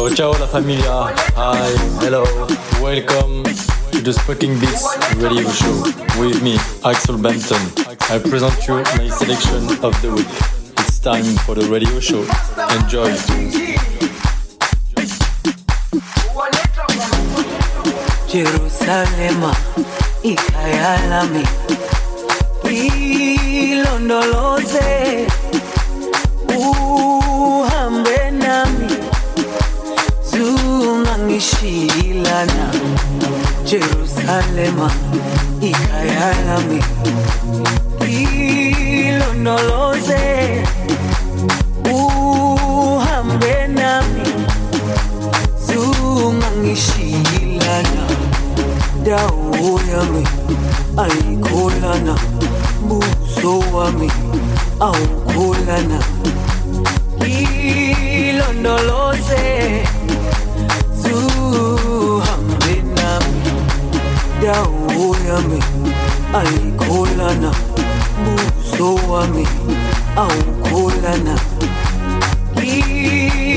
Ciao, ciao la familia. Hi, hello, welcome to the Sparking Beats radio show with me, Axel Bampton. I present you my selection of the week. It's time for the radio show. Enjoy. Jerusalema ikhaya lami ilondoloze zungangishilana Jerusalema ikhaya lami ilondoloze uhambe nami zungangishilana dawo yami ayikholana buso wami awukholana ilondoloze dawo yami ayikholana. Buso wami awukholana.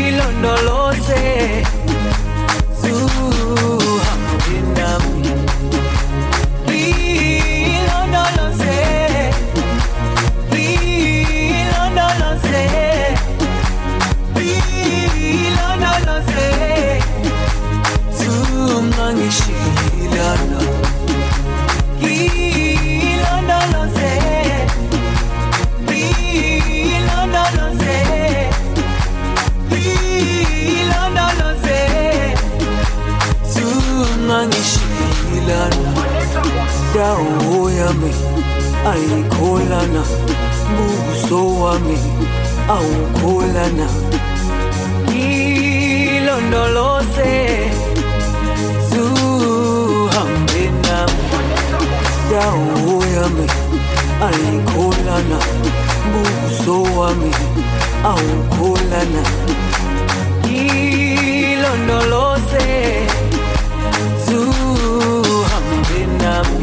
Ilondoloze ayikholana buso wami awukholana. Ilondoloze zuhambe nami. Dawo yami ayikholana buso wami awukholana. Ilondoloze zuhambe nami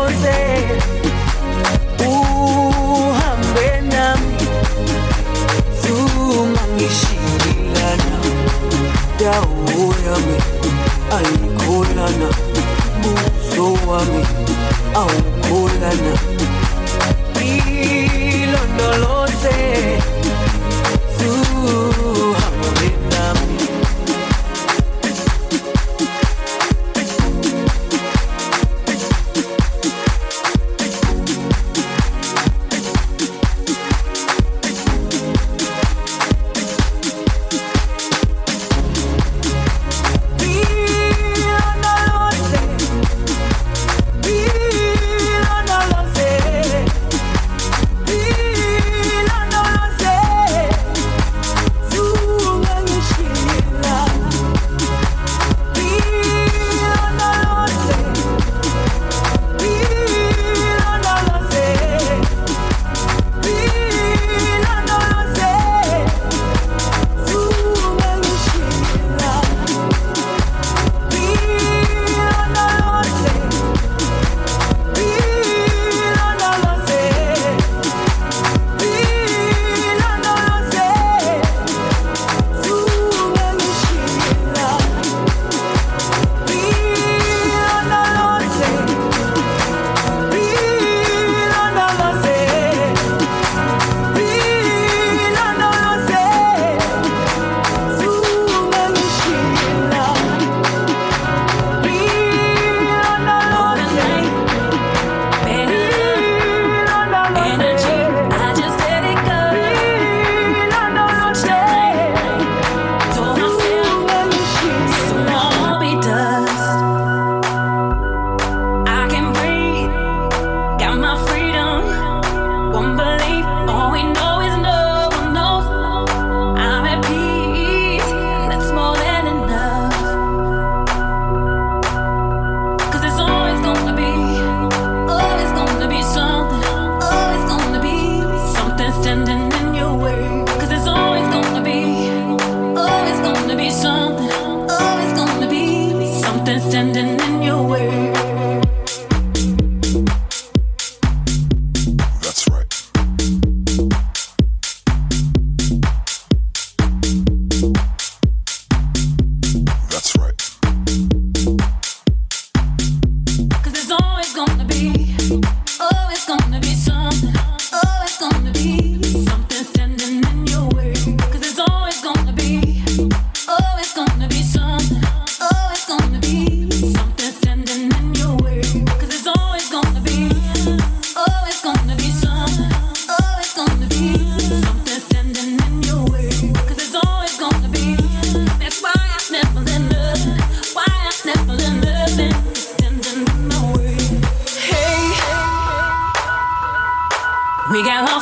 dawo yami ayikholana buso wami awukholana ilondoloze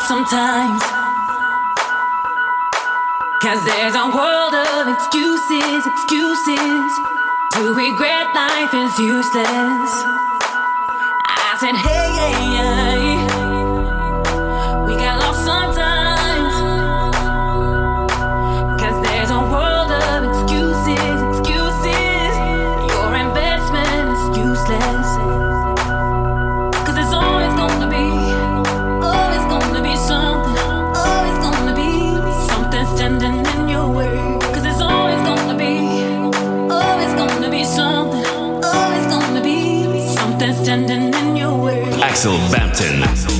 sometimes. Cause there's a world of excuses, excuses. To regret life is useless. I said, hey, hey, hey. Axel Bampton.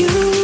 you.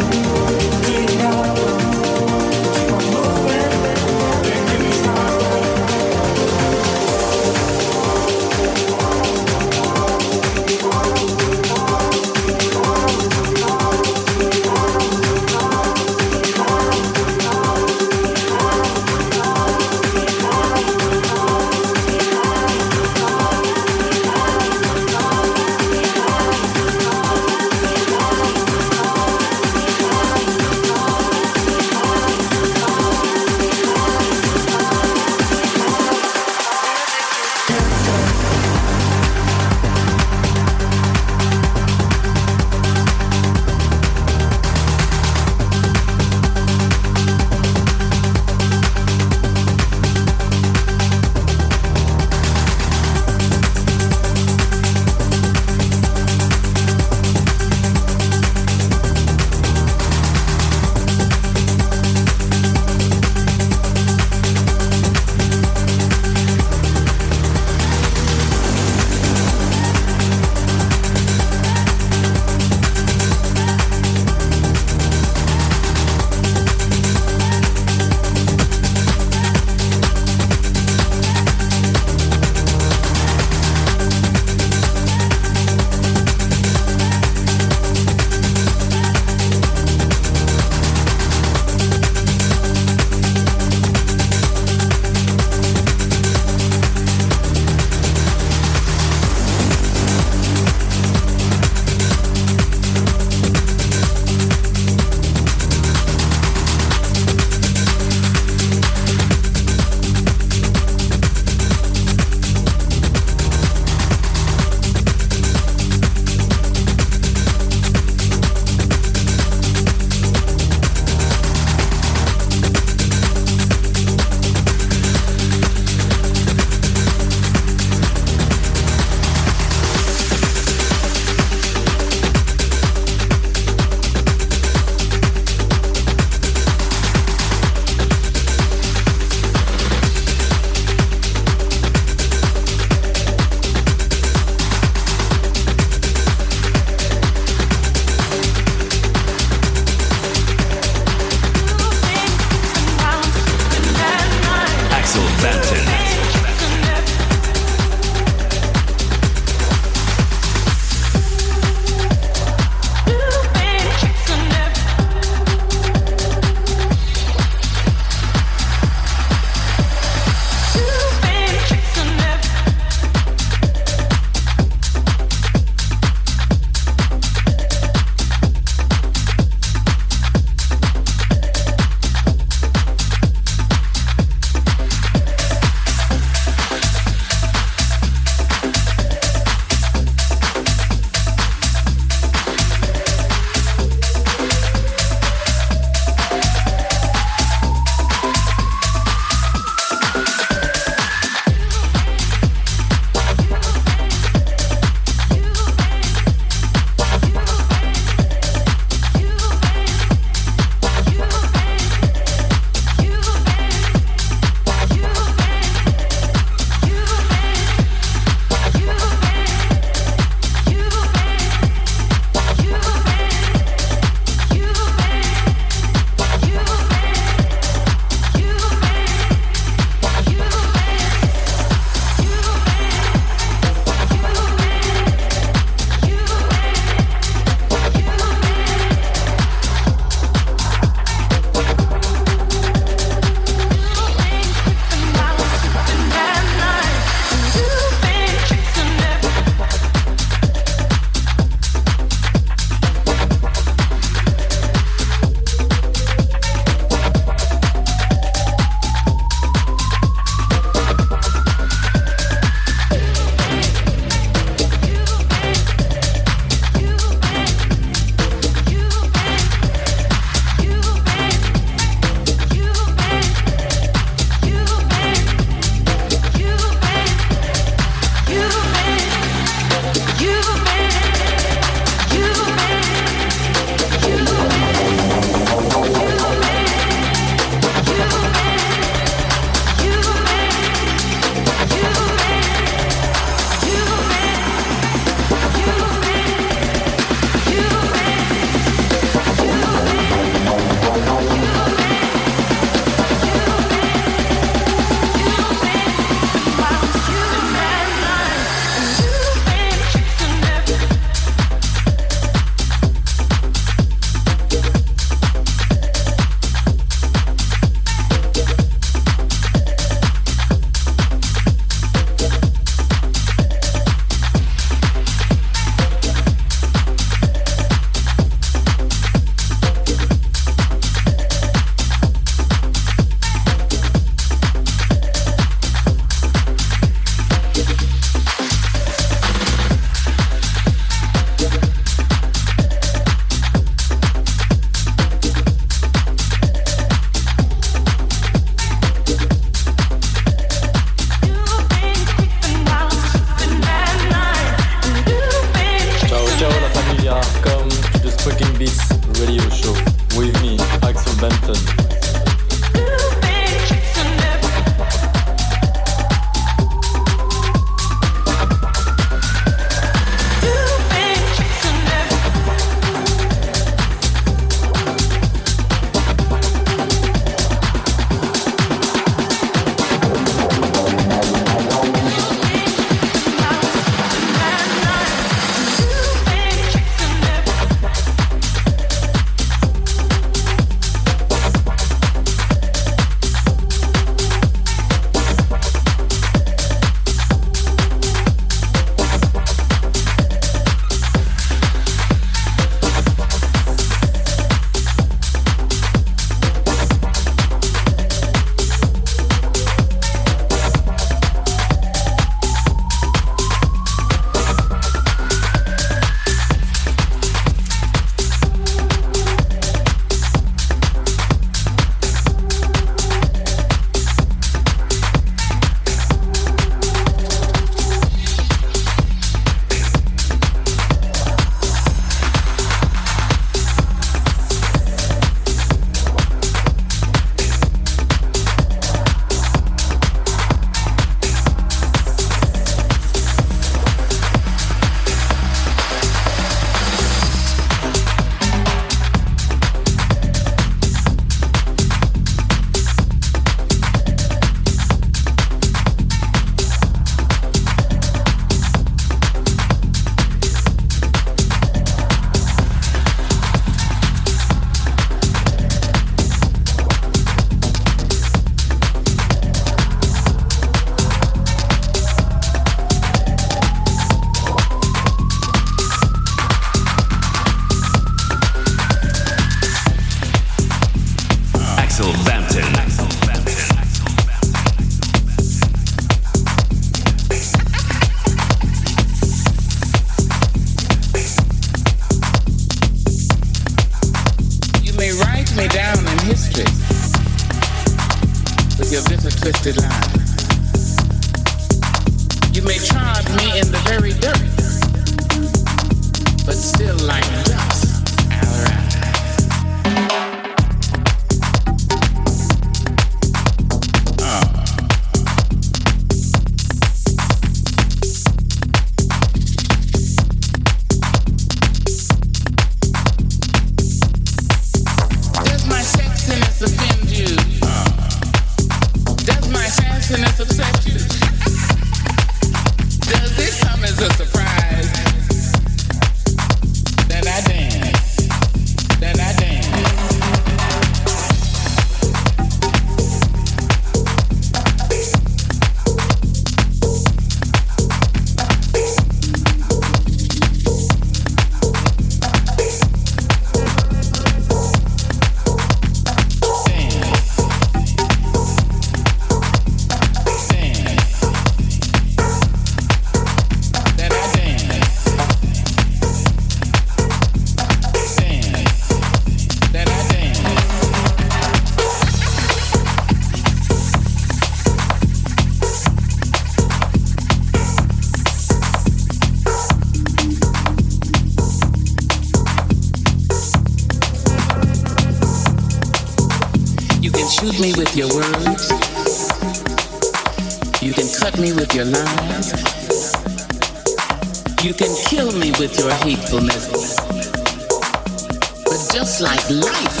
That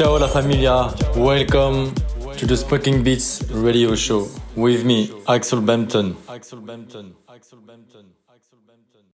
Ciao, la familia. Welcome to the Smoking Beats radio show with me. Axel Bampton.